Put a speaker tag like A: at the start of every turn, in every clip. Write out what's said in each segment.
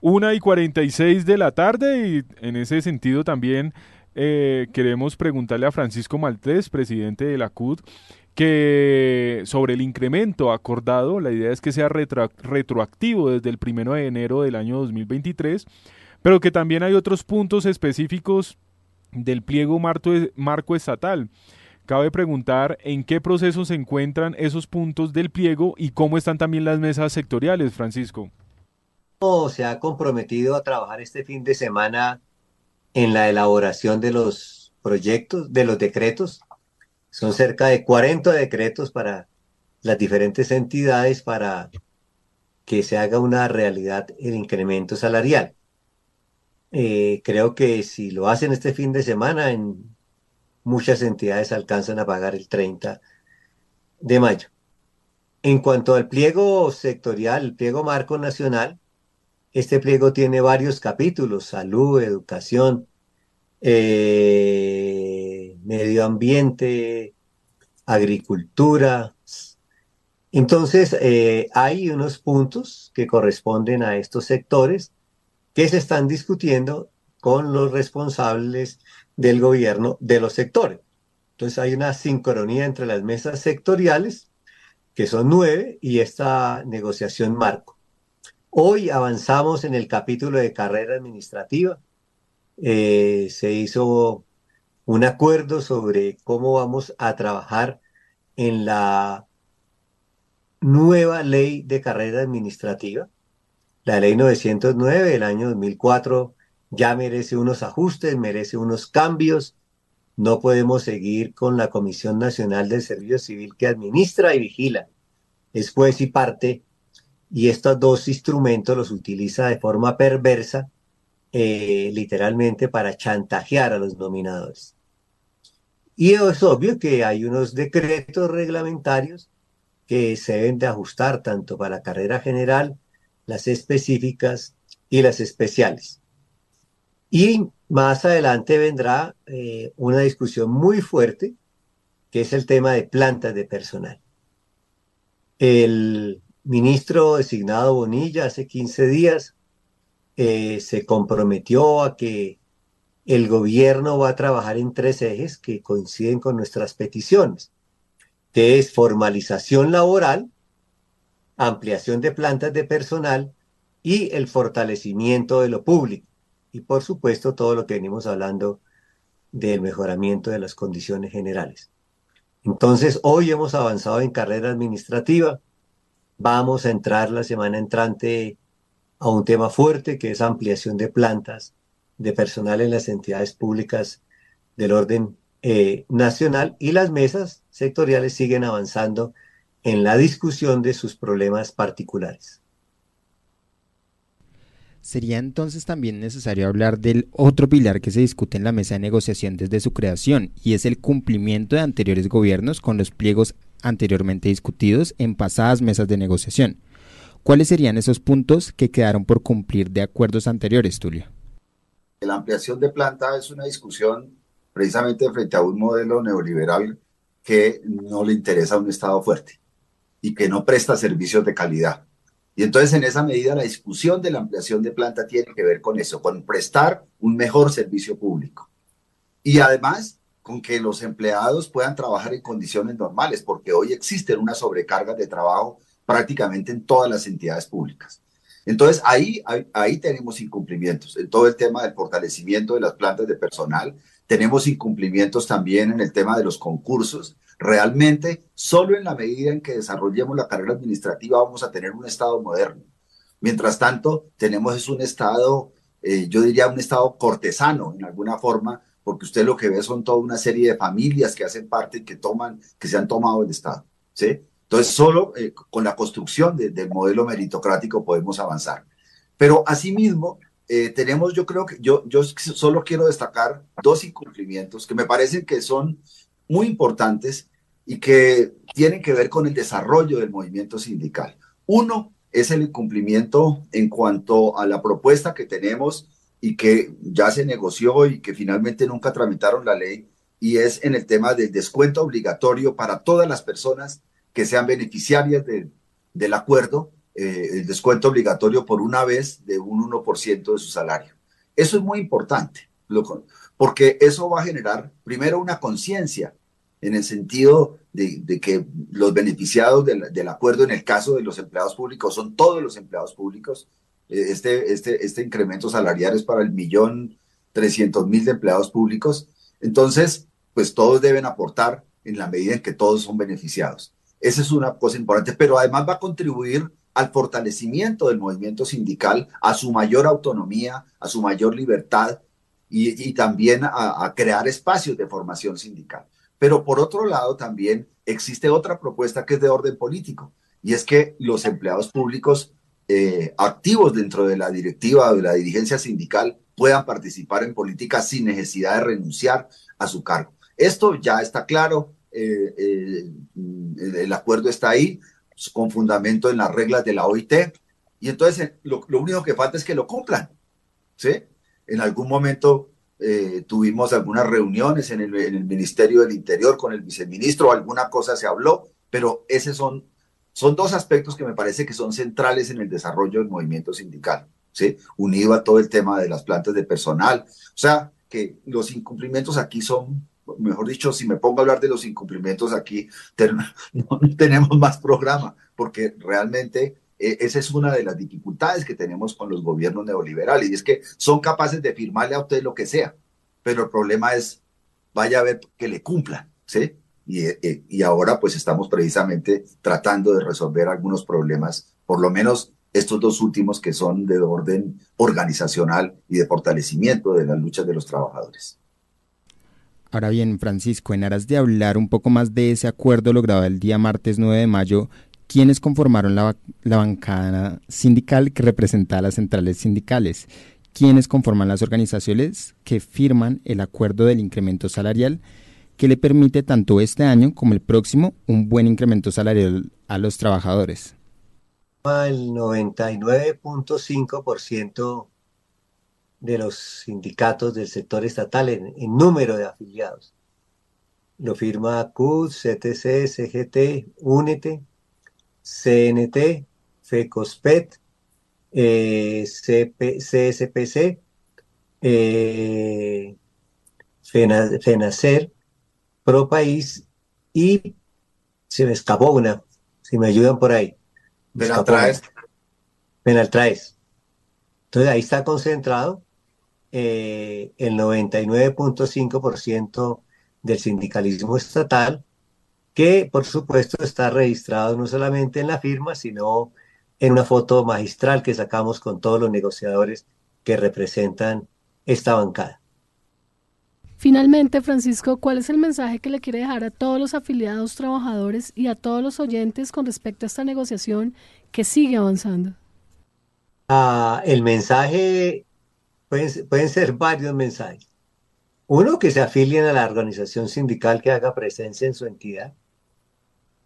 A: una y 46 de la tarde y en ese sentido también eh, queremos preguntarle a Francisco Maltés, presidente de la CUD, que sobre el incremento acordado, la idea es que sea retroactivo desde el primero de enero del año 2023, pero que también hay otros puntos específicos del pliego marco estatal. Cabe preguntar en qué proceso se encuentran esos puntos del pliego y cómo están también las mesas sectoriales, Francisco.
B: Se ha comprometido a trabajar este fin de semana en la elaboración de los proyectos, de los decretos. Son cerca de 40 decretos para las diferentes entidades para que se haga una realidad el incremento salarial. Eh, creo que si lo hacen este fin de semana, en muchas entidades alcanzan a pagar el 30 de mayo. En cuanto al pliego sectorial, el pliego marco nacional, este pliego tiene varios capítulos, salud, educación, eh, medio ambiente, agricultura. Entonces, eh, hay unos puntos que corresponden a estos sectores que se están discutiendo con los responsables del gobierno de los sectores. Entonces hay una sincronía entre las mesas sectoriales, que son nueve, y esta negociación marco. Hoy avanzamos en el capítulo de carrera administrativa. Eh, se hizo un acuerdo sobre cómo vamos a trabajar en la nueva ley de carrera administrativa. La ley 909 del año 2004 ya merece unos ajustes, merece unos cambios. No podemos seguir con la Comisión Nacional del Servicio Civil que administra y vigila, es juez y parte, y estos dos instrumentos los utiliza de forma perversa, eh, literalmente para chantajear a los nominadores. Y es obvio que hay unos decretos reglamentarios que se deben de ajustar tanto para la carrera general, las específicas y las especiales. Y más adelante vendrá eh, una discusión muy fuerte, que es el tema de plantas de personal. El ministro designado Bonilla hace 15 días eh, se comprometió a que el gobierno va a trabajar en tres ejes que coinciden con nuestras peticiones, que es formalización laboral, ampliación de plantas de personal y el fortalecimiento de lo público y por supuesto todo lo que venimos hablando del mejoramiento de las condiciones generales. Entonces, hoy hemos avanzado en carrera administrativa. Vamos a entrar la semana entrante a un tema fuerte que es ampliación de plantas de personal en las entidades públicas del orden eh, nacional y las mesas sectoriales siguen avanzando en la discusión de sus problemas particulares.
C: Sería entonces también necesario hablar del otro pilar que se discute en la mesa de negociación desde su creación, y es el cumplimiento de anteriores gobiernos con los pliegos anteriormente discutidos en pasadas mesas de negociación. ¿Cuáles serían esos puntos que quedaron por cumplir de acuerdos anteriores, Tulio?
D: La ampliación de planta es una discusión precisamente frente a un modelo neoliberal que no le interesa a un Estado fuerte y que no presta servicios de calidad. Y entonces en esa medida la discusión de la ampliación de planta tiene que ver con eso, con prestar un mejor servicio público. Y además con que los empleados puedan trabajar en condiciones normales, porque hoy existen una sobrecarga de trabajo prácticamente en todas las entidades públicas. Entonces ahí, ahí, tenemos incumplimientos en todo el tema del fortalecimiento de las plantas de personal, tenemos incumplimientos también en el tema de los concursos. Realmente, solo en la medida en que desarrollemos la carrera administrativa vamos a tener un Estado moderno. Mientras tanto, tenemos un Estado, eh, yo diría un Estado cortesano en alguna forma, porque usted lo que ve son toda una serie de familias que hacen parte que toman, que se han tomado el Estado. ¿sí? Entonces, solo eh, con la construcción del modelo meritocrático podemos avanzar. Pero asimismo, eh, tenemos, yo creo que yo, yo solo quiero destacar dos incumplimientos que me parecen que son muy importantes y que tienen que ver con el desarrollo del movimiento sindical. Uno es el incumplimiento en cuanto a la propuesta que tenemos y que ya se negoció y que finalmente nunca tramitaron la ley, y es en el tema del descuento obligatorio para todas las personas que sean beneficiarias del acuerdo eh, el descuento obligatorio por una vez de un 1% de su salario. Eso es muy importante, porque eso va a generar primero una conciencia en el sentido de, que los beneficiados del, acuerdo en el caso de los empleados públicos son todos los empleados públicos. Este, este, este incremento salarial es para el millón trescientos mil de empleados públicos. Entonces, pues todos deben aportar en la medida en que todos son beneficiados. Esa es una cosa importante, pero además va a contribuir al fortalecimiento del movimiento sindical, a su mayor autonomía, a su mayor libertad y, también a, crear espacios de formación sindical. Pero por otro lado, también existe otra propuesta que es de orden político, y es que los empleados públicos eh, activos dentro de la directiva o de la dirigencia sindical puedan participar en política sin necesidad de renunciar a su cargo. Esto ya está claro, eh, eh, el acuerdo está ahí, con fundamento en las reglas de la OIT, y entonces lo, único que falta es que lo cumplan. ¿sí? En algún momento tuvimos algunas reuniones en el, en el, Ministerio del Interior con el viceministro, alguna cosa se habló, pero esos son, son dos aspectos que me parece que son centrales en el desarrollo del movimiento sindical, ¿sí? unido a todo el tema de las plantas de personal. O sea, que los incumplimientos aquí son mejor dicho, si me pongo a hablar de los incumplimientos aquí, no tenemos más programa, porque realmente eh, esa es una de las dificultades que tenemos con los gobiernos neoliberales, y es que son capaces de firmarle a usted lo que sea, pero el problema es, vaya a ver que le cumplan, ¿sí? Y, eh, y ahora pues estamos precisamente tratando de resolver algunos problemas, por lo menos estos dos últimos que son de orden organizacional y de fortalecimiento de las luchas de los trabajadores.
C: Ahora bien, Francisco, en aras de hablar un poco más de ese acuerdo logrado el día martes 9 de mayo, ¿quiénes conformaron la, bancada sindical que representa a las centrales sindicales? ¿Quiénes conforman las organizaciones que firman el acuerdo del incremento salarial que le permite tanto este año como el próximo un buen incremento salarial a los trabajadores?
B: El 99.5% de los sindicatos del sector estatal en, número de afiliados. Lo firma CUD, CTC, CGT, UNETE, CNT, FECOSPET, eh, CSPC, eh, FENACER, ProPaís y se me escapó una, si me ayudan por ahí.
D: Penaltraes.
B: Penaltraes. Entonces ahí está concentrado eh, el 99.5% del sindicalismo estatal, que por supuesto está registrado no solamente en la firma, sino en una foto magistral que sacamos con todos los negociadores que representan esta bancada.
E: Finalmente, Francisco, ¿cuál es el mensaje que le quiere dejar a todos los afiliados trabajadores y a todos los oyentes con respecto a esta negociación que sigue avanzando?
B: Ah, el mensaje pueden, ser varios mensajes. Uno, que se afilien a la organización sindical que haga presencia en su entidad,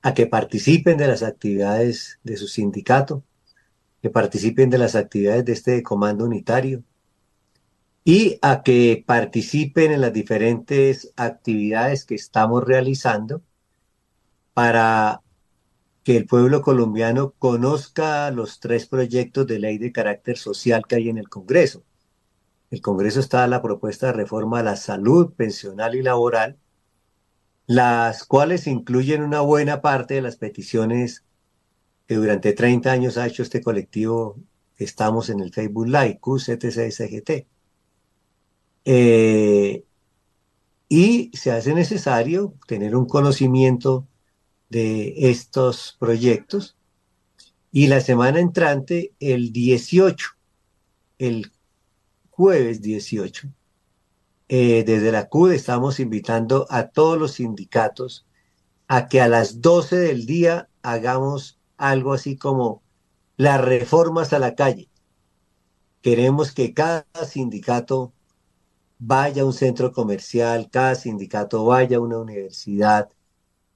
B: a que participen de las actividades de su sindicato, que participen de las actividades de este comando unitario y a que participen en las diferentes actividades que estamos realizando para que el pueblo colombiano conozca los tres proyectos de ley de carácter social que hay en el Congreso el Congreso está la propuesta de reforma a la salud pensional y laboral, las cuales incluyen una buena parte de las peticiones que durante 30 años ha hecho este colectivo estamos en el Facebook Live, QCTCSGT. Eh, y se hace necesario tener un conocimiento de estos proyectos. Y la semana entrante, el 18, el jueves 18. Eh, desde la CUD estamos invitando a todos los sindicatos a que a las 12 del día hagamos algo así como las reformas a la calle. Queremos que cada sindicato vaya a un centro comercial, cada sindicato vaya a una universidad,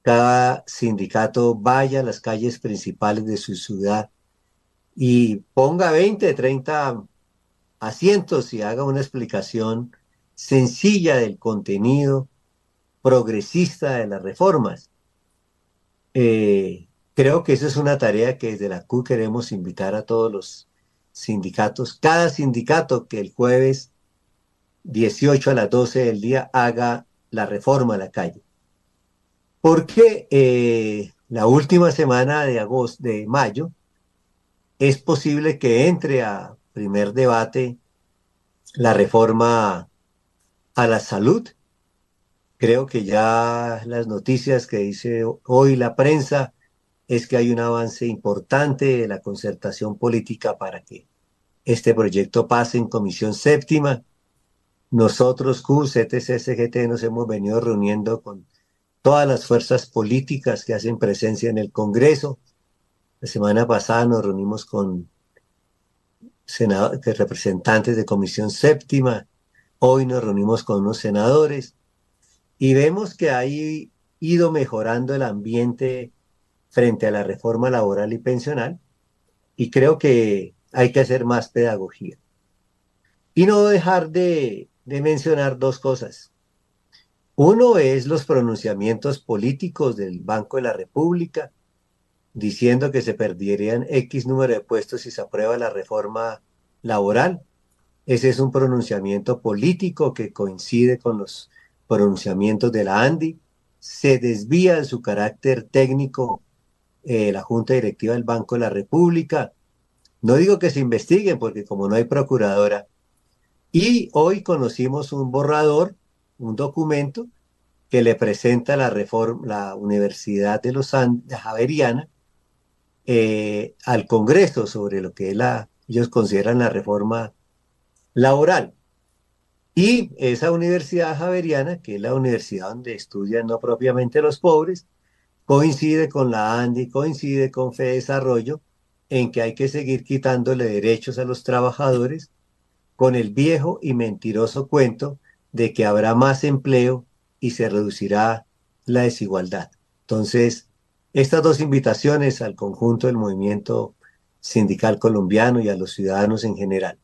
B: cada sindicato vaya a las calles principales de su ciudad y ponga 20, 30 asientos y haga una explicación sencilla del contenido progresista de las reformas. Eh, creo que esa es una tarea que desde la CU queremos invitar a todos los sindicatos, cada sindicato que el jueves 18 a las 12 del día haga la reforma a la calle. Porque eh, la última semana de agosto, de mayo, es posible que entre a primer debate la reforma a la salud. Creo que ya las noticias que dice hoy la prensa es que hay un avance importante de la concertación política para que este proyecto pase en comisión séptima. Nosotros, Q, CTC, CGT, nos hemos venido reuniendo con todas las fuerzas políticas que hacen presencia en el Congreso. La semana pasada nos reunimos con representantes de comisión séptima. Hoy nos reunimos con unos senadores y vemos que ha ido mejorando el ambiente frente a la reforma laboral y pensional y creo que hay que hacer más pedagogía. Y no dejar de, mencionar dos cosas. Uno es los pronunciamientos políticos del Banco de la República, diciendo que se perderían X número de puestos si se aprueba la reforma laboral. Ese es un pronunciamiento político que coincide con los pronunciamientos de la ANDI. Se desvía de su carácter técnico eh, la Junta Directiva del Banco de la República. No digo que se investiguen, porque como no hay procuradora. Y hoy conocimos un borrador, un documento que le presenta la, reforma, la Universidad de los Andes, Javeriana, eh, al Congreso sobre lo que ellos consideran la reforma laboral. Y esa universidad javeriana, que es la universidad donde estudian no propiamente los pobres, coincide con la ANDI, coincide con Fe Desarrollo, en que hay que seguir quitándole derechos a los trabajadores con el viejo y mentiroso cuento de que habrá más empleo y se reducirá la desigualdad. Entonces, estas dos invitaciones al conjunto del movimiento sindical colombiano y a los ciudadanos en general.